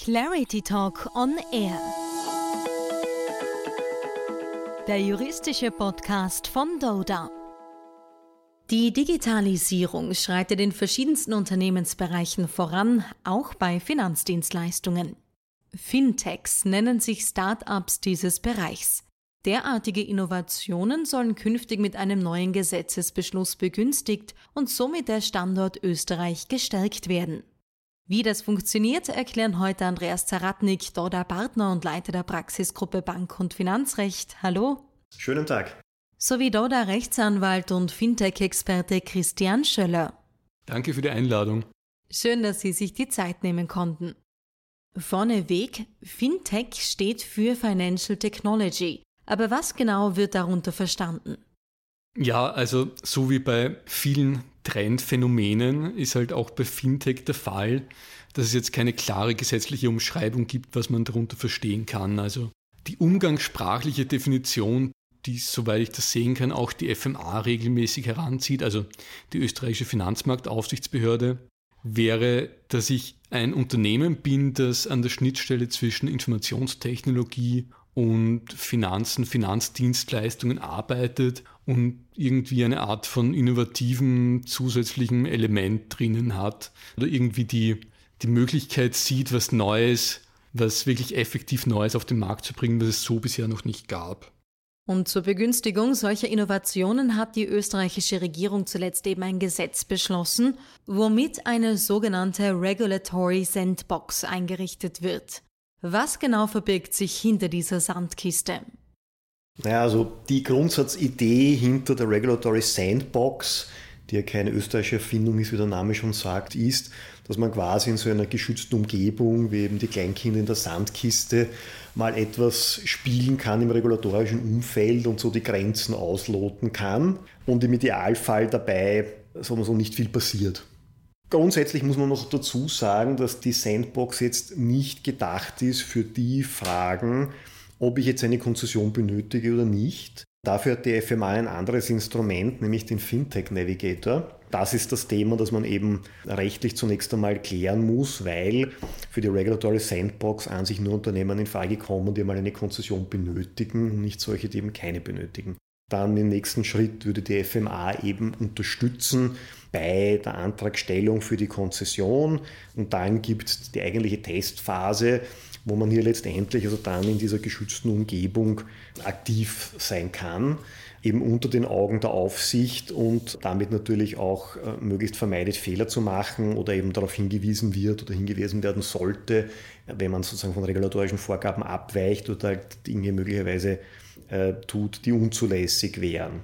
Clarity Talk on Air. Der juristische Podcast von Doda. Die Digitalisierung schreitet in verschiedensten Unternehmensbereichen voran, auch bei Finanzdienstleistungen. Fintechs nennen sich Start-ups dieses Bereichs. Derartige Innovationen sollen künftig mit einem neuen Gesetzesbeschluss begünstigt und somit der Standort Österreich gestärkt werden. Wie das funktioniert, erklären heute Andreas Zaratnik, Doda Partner und Leiter der Praxisgruppe Bank und Finanzrecht. Hallo. Schönen Tag. Sowie Doda Rechtsanwalt und Fintech-Experte Christian Schöller. Danke für die Einladung. Schön, dass Sie sich die Zeit nehmen konnten. Vorneweg, Fintech steht für Financial Technology. Aber was genau wird darunter verstanden? Ja, also so wie bei vielen Trendphänomenen ist halt auch bei Fintech der Fall, dass es jetzt keine klare gesetzliche Umschreibung gibt, was man darunter verstehen kann. Also die umgangssprachliche Definition, die, soweit ich das sehen kann, auch die FMA regelmäßig heranzieht, also die österreichische Finanzmarktaufsichtsbehörde, wäre, dass ich ein Unternehmen bin, das an der Schnittstelle zwischen Informationstechnologie und Finanzen, Finanzdienstleistungen arbeitet und irgendwie eine Art von innovativen zusätzlichen Element drinnen hat oder irgendwie die, die Möglichkeit sieht, was Neues, was wirklich effektiv Neues auf den Markt zu bringen, was es so bisher noch nicht gab. Und zur Begünstigung solcher Innovationen hat die österreichische Regierung zuletzt eben ein Gesetz beschlossen, womit eine sogenannte Regulatory Sandbox eingerichtet wird. Was genau verbirgt sich hinter dieser Sandkiste? Naja, also die Grundsatzidee hinter der Regulatory Sandbox, die ja keine österreichische Erfindung ist, wie der Name schon sagt, ist, dass man quasi in so einer geschützten Umgebung, wie eben die Kleinkinder in der Sandkiste, mal etwas spielen kann im regulatorischen Umfeld und so die Grenzen ausloten kann und im Idealfall dabei, sagen wir so, nicht viel passiert. Grundsätzlich muss man noch dazu sagen, dass die Sandbox jetzt nicht gedacht ist für die Fragen, ob ich jetzt eine Konzession benötige oder nicht. Dafür hat die FMA ein anderes Instrument, nämlich den Fintech Navigator. Das ist das Thema, das man eben rechtlich zunächst einmal klären muss, weil für die Regulatory Sandbox an sich nur Unternehmen in Frage kommen, die mal eine Konzession benötigen und nicht solche, die eben keine benötigen. Dann im nächsten Schritt würde die FMA eben unterstützen bei der Antragstellung für die Konzession und dann gibt es die eigentliche Testphase, wo man hier letztendlich also dann in dieser geschützten Umgebung aktiv sein kann, eben unter den Augen der Aufsicht und damit natürlich auch äh, möglichst vermeidet, Fehler zu machen oder eben darauf hingewiesen wird oder hingewiesen werden sollte, wenn man sozusagen von regulatorischen Vorgaben abweicht oder halt Dinge möglicherweise äh, tut, die unzulässig wären.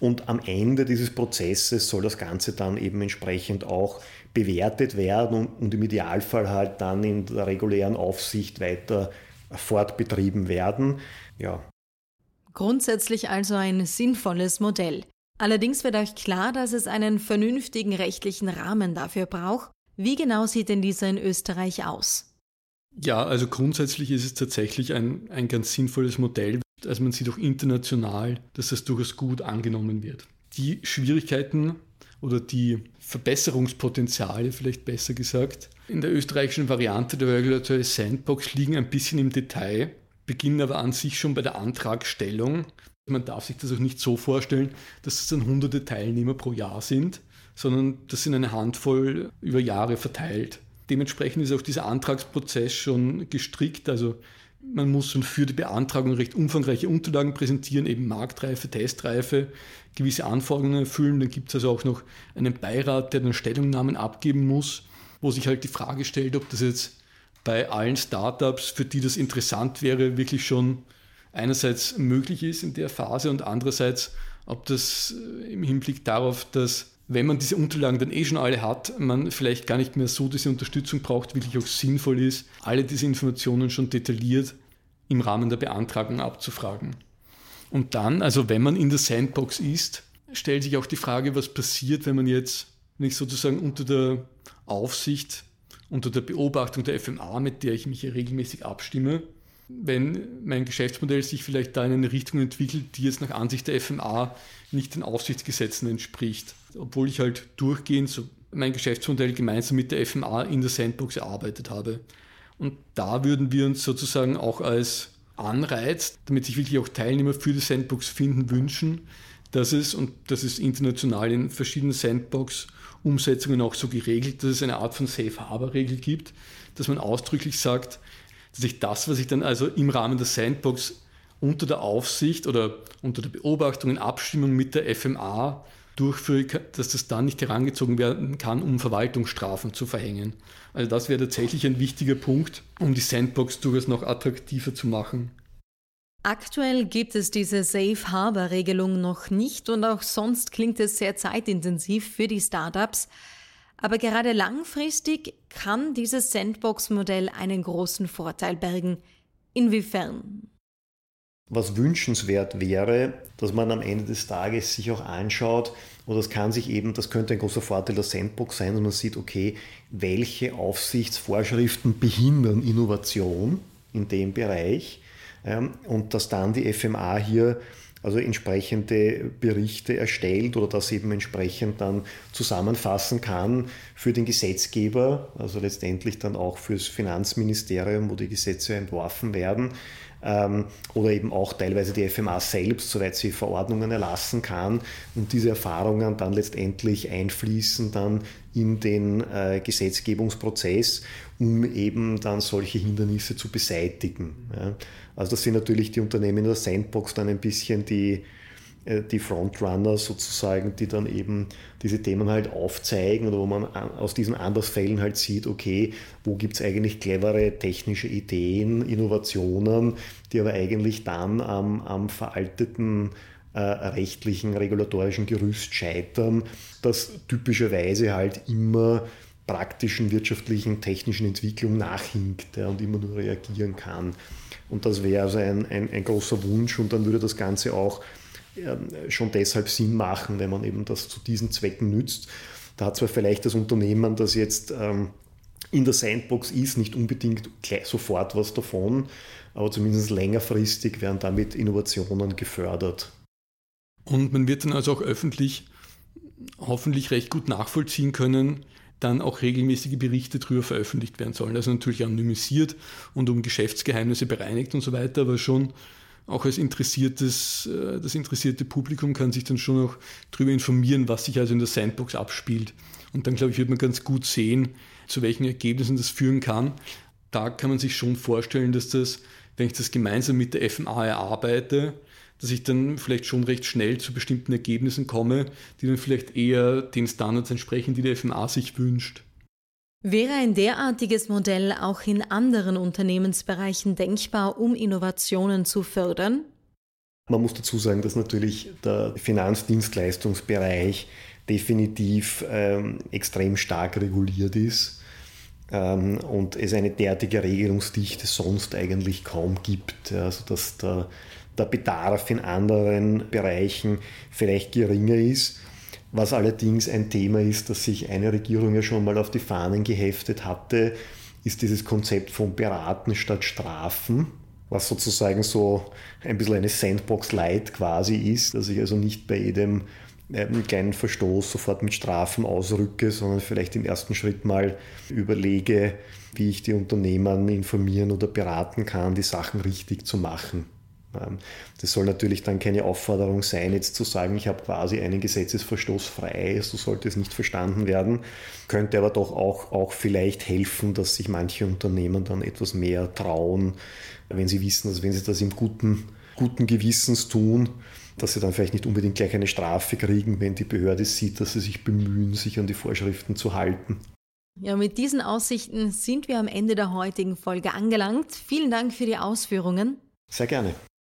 Und am Ende dieses Prozesses soll das Ganze dann eben entsprechend auch bewertet werden und, und im Idealfall halt dann in der regulären Aufsicht weiter fortbetrieben werden. Ja. Grundsätzlich also ein sinnvolles Modell. Allerdings wird euch klar, dass es einen vernünftigen rechtlichen Rahmen dafür braucht. Wie genau sieht denn dieser in Österreich aus? Ja, also grundsätzlich ist es tatsächlich ein, ein ganz sinnvolles Modell. Also man sieht auch international, dass das durchaus gut angenommen wird. Die Schwierigkeiten oder die Verbesserungspotenziale, vielleicht besser gesagt, in der österreichischen Variante der Regulatory Sandbox liegen ein bisschen im Detail, beginnen aber an sich schon bei der Antragstellung. Man darf sich das auch nicht so vorstellen, dass es dann hunderte Teilnehmer pro Jahr sind, sondern das sind eine Handvoll über Jahre verteilt. Dementsprechend ist auch dieser Antragsprozess schon gestrickt. Also man muss schon für die Beantragung recht umfangreiche Unterlagen präsentieren, eben Marktreife, Testreife, gewisse Anforderungen erfüllen. Dann gibt es also auch noch einen Beirat, der dann Stellungnahmen abgeben muss, wo sich halt die Frage stellt, ob das jetzt bei allen Startups, für die das interessant wäre, wirklich schon einerseits möglich ist in der Phase und andererseits, ob das im Hinblick darauf, dass wenn man diese Unterlagen dann eh schon alle hat, man vielleicht gar nicht mehr so diese Unterstützung braucht, wirklich auch sinnvoll ist, alle diese Informationen schon detailliert im Rahmen der Beantragung abzufragen. Und dann, also wenn man in der Sandbox ist, stellt sich auch die Frage, was passiert, wenn man jetzt nicht sozusagen unter der Aufsicht, unter der Beobachtung der FMA, mit der ich mich ja regelmäßig abstimme, wenn mein Geschäftsmodell sich vielleicht da in eine Richtung entwickelt, die jetzt nach Ansicht der FMA nicht den Aufsichtsgesetzen entspricht. Obwohl ich halt durchgehend so mein Geschäftsmodell gemeinsam mit der FMA in der Sandbox erarbeitet habe. Und da würden wir uns sozusagen auch als Anreiz, damit sich wirklich auch Teilnehmer für die Sandbox finden, wünschen, dass es, und das ist international in verschiedenen Sandbox-Umsetzungen auch so geregelt, dass es eine Art von Safe Harbor-Regel gibt, dass man ausdrücklich sagt, dass ich das, was ich dann also im Rahmen der Sandbox unter der Aufsicht oder unter der Beobachtung in Abstimmung mit der FMA durchführe, dass das dann nicht herangezogen werden kann, um Verwaltungsstrafen zu verhängen. Also das wäre tatsächlich ein wichtiger Punkt, um die Sandbox durchaus noch attraktiver zu machen. Aktuell gibt es diese Safe Harbor Regelung noch nicht und auch sonst klingt es sehr zeitintensiv für die Startups. Aber gerade langfristig kann dieses Sandbox-Modell einen großen Vorteil bergen. Inwiefern? Was wünschenswert wäre, dass man am Ende des Tages sich auch anschaut, oder das kann sich eben, das könnte ein großer Vorteil der Sandbox sein, dass man sieht, okay, welche Aufsichtsvorschriften behindern Innovation in dem Bereich ähm, und dass dann die FMA hier also entsprechende Berichte erstellt oder das eben entsprechend dann zusammenfassen kann für den Gesetzgeber, also letztendlich dann auch fürs Finanzministerium, wo die Gesetze entworfen werden, oder eben auch teilweise die FMA selbst, soweit sie Verordnungen erlassen kann und diese Erfahrungen dann letztendlich einfließen dann in den äh, Gesetzgebungsprozess, um eben dann solche Hindernisse zu beseitigen. Ja. Also das sind natürlich die Unternehmen in der Sandbox dann ein bisschen die, die Frontrunner sozusagen, die dann eben diese Themen halt aufzeigen oder wo man aus diesen Andersfällen halt sieht, okay, wo gibt es eigentlich clevere technische Ideen, Innovationen, die aber eigentlich dann am, am veralteten äh, rechtlichen, regulatorischen Gerüst scheitern, das typischerweise halt immer praktischen wirtschaftlichen, technischen Entwicklung nachhinkt ja, und immer nur reagieren kann. Und das wäre also ein, ein, ein großer Wunsch und dann würde das Ganze auch schon deshalb Sinn machen, wenn man eben das zu diesen Zwecken nützt. Da hat zwar vielleicht das Unternehmen, das jetzt ähm, in der Sandbox ist, nicht unbedingt sofort was davon, aber zumindest längerfristig werden damit Innovationen gefördert. Und man wird dann also auch öffentlich hoffentlich recht gut nachvollziehen können, dann auch regelmäßige Berichte darüber veröffentlicht werden sollen. Also natürlich anonymisiert und um Geschäftsgeheimnisse bereinigt und so weiter, aber schon auch als interessiertes, äh, das interessierte Publikum kann sich dann schon auch darüber informieren, was sich also in der Sandbox abspielt. Und dann, glaube ich, wird man ganz gut sehen, zu welchen Ergebnissen das führen kann. Da kann man sich schon vorstellen, dass das, wenn ich das gemeinsam mit der FMA erarbeite, dass ich dann vielleicht schon recht schnell zu bestimmten Ergebnissen komme, die dann vielleicht eher den Standards entsprechen, die der FMA sich wünscht. Wäre ein derartiges Modell auch in anderen Unternehmensbereichen denkbar, um Innovationen zu fördern? Man muss dazu sagen, dass natürlich der Finanzdienstleistungsbereich definitiv ähm, extrem stark reguliert ist ähm, und es eine derartige Regelungsdichte sonst eigentlich kaum gibt. Also dass der, der Bedarf in anderen Bereichen vielleicht geringer ist. Was allerdings ein Thema ist, das sich eine Regierung ja schon mal auf die Fahnen geheftet hatte, ist dieses Konzept von Beraten statt Strafen, was sozusagen so ein bisschen eine Sandbox Light quasi ist, dass ich also nicht bei jedem ähm, kleinen Verstoß sofort mit Strafen ausrücke, sondern vielleicht im ersten Schritt mal überlege, wie ich die Unternehmen informieren oder beraten kann, die Sachen richtig zu machen. Ähm, das soll natürlich dann keine Aufforderung sein, jetzt zu sagen, ich habe quasi einen Gesetzesverstoß frei, so sollte es nicht verstanden werden, könnte aber doch auch, auch vielleicht helfen, dass sich manche Unternehmen dann etwas mehr trauen, wenn sie wissen, dass wenn sie das im guten, guten Gewissens tun, dass sie dann vielleicht nicht unbedingt gleich eine Strafe kriegen, wenn die Behörde sieht, dass sie sich bemühen, sich an die Vorschriften zu halten. Ja, mit diesen Aussichten sind wir am Ende der heutigen Folge angelangt. Vielen Dank für die Ausführungen. Sehr gerne.